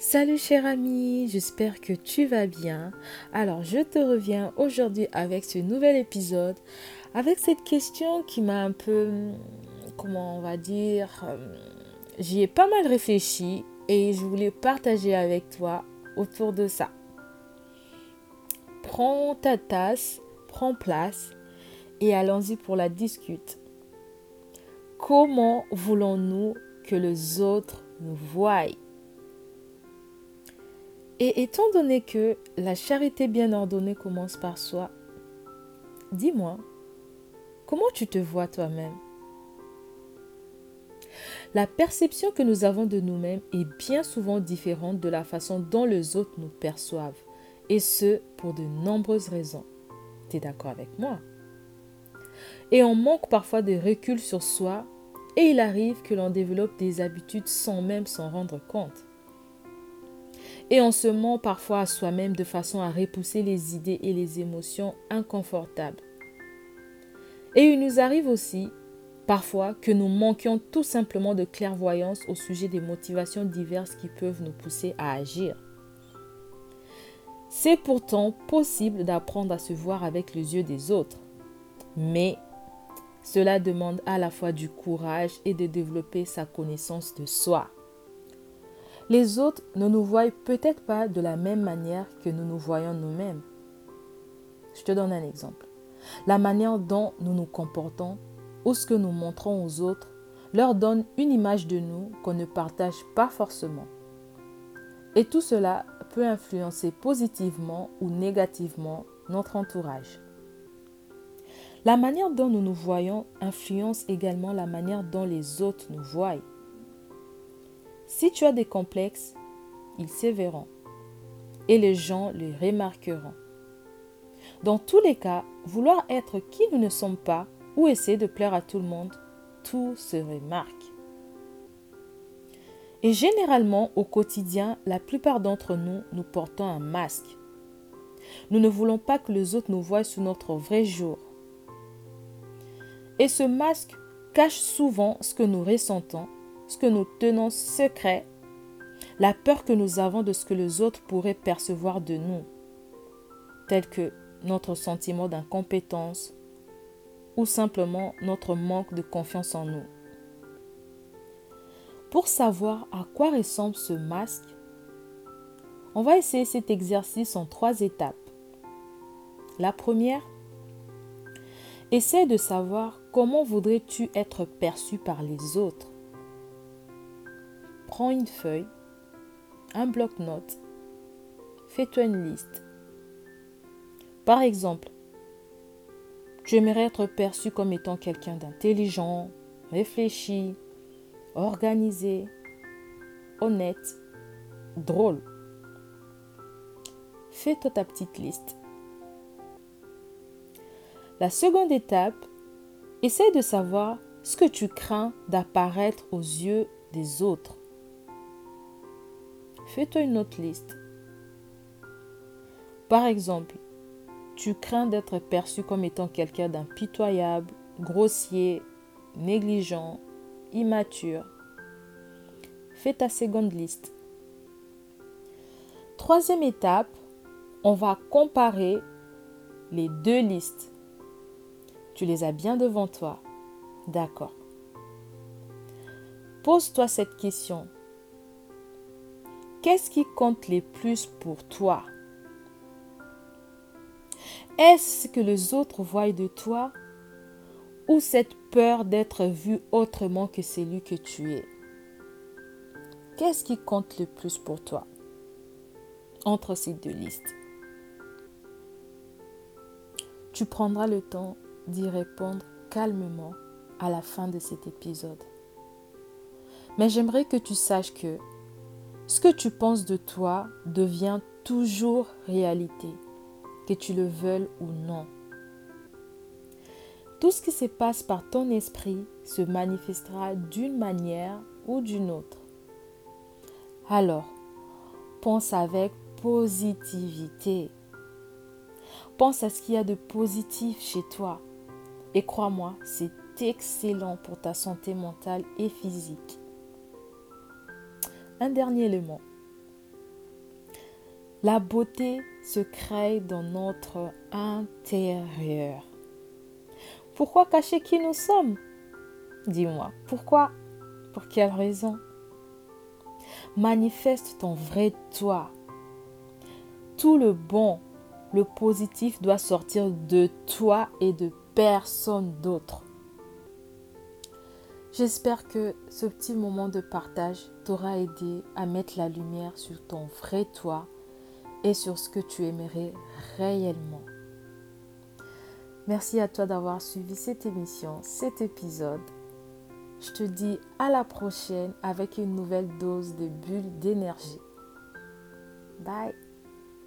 Salut cher ami, j'espère que tu vas bien. Alors je te reviens aujourd'hui avec ce nouvel épisode, avec cette question qui m'a un peu, comment on va dire, euh, j'y ai pas mal réfléchi et je voulais partager avec toi autour de ça. Prends ta tasse, prends place et allons-y pour la discute. Comment voulons-nous que les autres nous voient? Et étant donné que la charité bien ordonnée commence par soi, dis-moi, comment tu te vois toi-même? La perception que nous avons de nous-mêmes est bien souvent différente de la façon dont les autres nous perçoivent, et ce, pour de nombreuses raisons. Tu es d'accord avec moi? Et on manque parfois de recul sur soi, et il arrive que l'on développe des habitudes sans même s'en rendre compte. Et on se ment parfois à soi-même de façon à repousser les idées et les émotions inconfortables. Et il nous arrive aussi parfois que nous manquions tout simplement de clairvoyance au sujet des motivations diverses qui peuvent nous pousser à agir. C'est pourtant possible d'apprendre à se voir avec les yeux des autres, mais cela demande à la fois du courage et de développer sa connaissance de soi. Les autres ne nous voient peut-être pas de la même manière que nous nous voyons nous-mêmes. Je te donne un exemple. La manière dont nous nous comportons ou ce que nous montrons aux autres leur donne une image de nous qu'on ne partage pas forcément. Et tout cela peut influencer positivement ou négativement notre entourage. La manière dont nous nous voyons influence également la manière dont les autres nous voient. Si tu as des complexes, ils se verront et les gens les remarqueront. Dans tous les cas, vouloir être qui nous ne sommes pas ou essayer de plaire à tout le monde, tout se remarque. Et généralement, au quotidien, la plupart d'entre nous, nous portons un masque. Nous ne voulons pas que les autres nous voient sous notre vrai jour. Et ce masque cache souvent ce que nous ressentons ce que nous tenons secret, la peur que nous avons de ce que les autres pourraient percevoir de nous, tel que notre sentiment d'incompétence ou simplement notre manque de confiance en nous. Pour savoir à quoi ressemble ce masque, on va essayer cet exercice en trois étapes. La première, essaie de savoir comment voudrais-tu être perçu par les autres prends une feuille, un bloc-notes, fais-toi une liste. Par exemple, tu aimerais être perçu comme étant quelqu'un d'intelligent, réfléchi, organisé, honnête, drôle. Fais-toi ta petite liste. La seconde étape, essaie de savoir ce que tu crains d'apparaître aux yeux des autres. Fais-toi une autre liste. Par exemple, tu crains d'être perçu comme étant quelqu'un d'impitoyable, grossier, négligent, immature. Fais ta seconde liste. Troisième étape, on va comparer les deux listes. Tu les as bien devant toi. D'accord. Pose-toi cette question. Qu'est-ce qui compte le plus pour toi? Est-ce que les autres voient de toi? Ou cette peur d'être vu autrement que celui que tu es? Qu'est-ce qui compte le plus pour toi? Entre ces deux listes. Tu prendras le temps d'y répondre calmement à la fin de cet épisode. Mais j'aimerais que tu saches que ce que tu penses de toi devient toujours réalité, que tu le veuilles ou non. Tout ce qui se passe par ton esprit se manifestera d'une manière ou d'une autre. Alors, pense avec positivité. Pense à ce qu'il y a de positif chez toi. Et crois-moi, c'est excellent pour ta santé mentale et physique. Un dernier élément. La beauté se crée dans notre intérieur. Pourquoi cacher qui nous sommes? Dis-moi, pourquoi? Pour quelle raison? Manifeste ton vrai toi. Tout le bon, le positif doit sortir de toi et de personne d'autre. J'espère que ce petit moment de partage t'aura aidé à mettre la lumière sur ton vrai toi et sur ce que tu aimerais réellement. Merci à toi d'avoir suivi cette émission, cet épisode. Je te dis à la prochaine avec une nouvelle dose de bulles d'énergie. Bye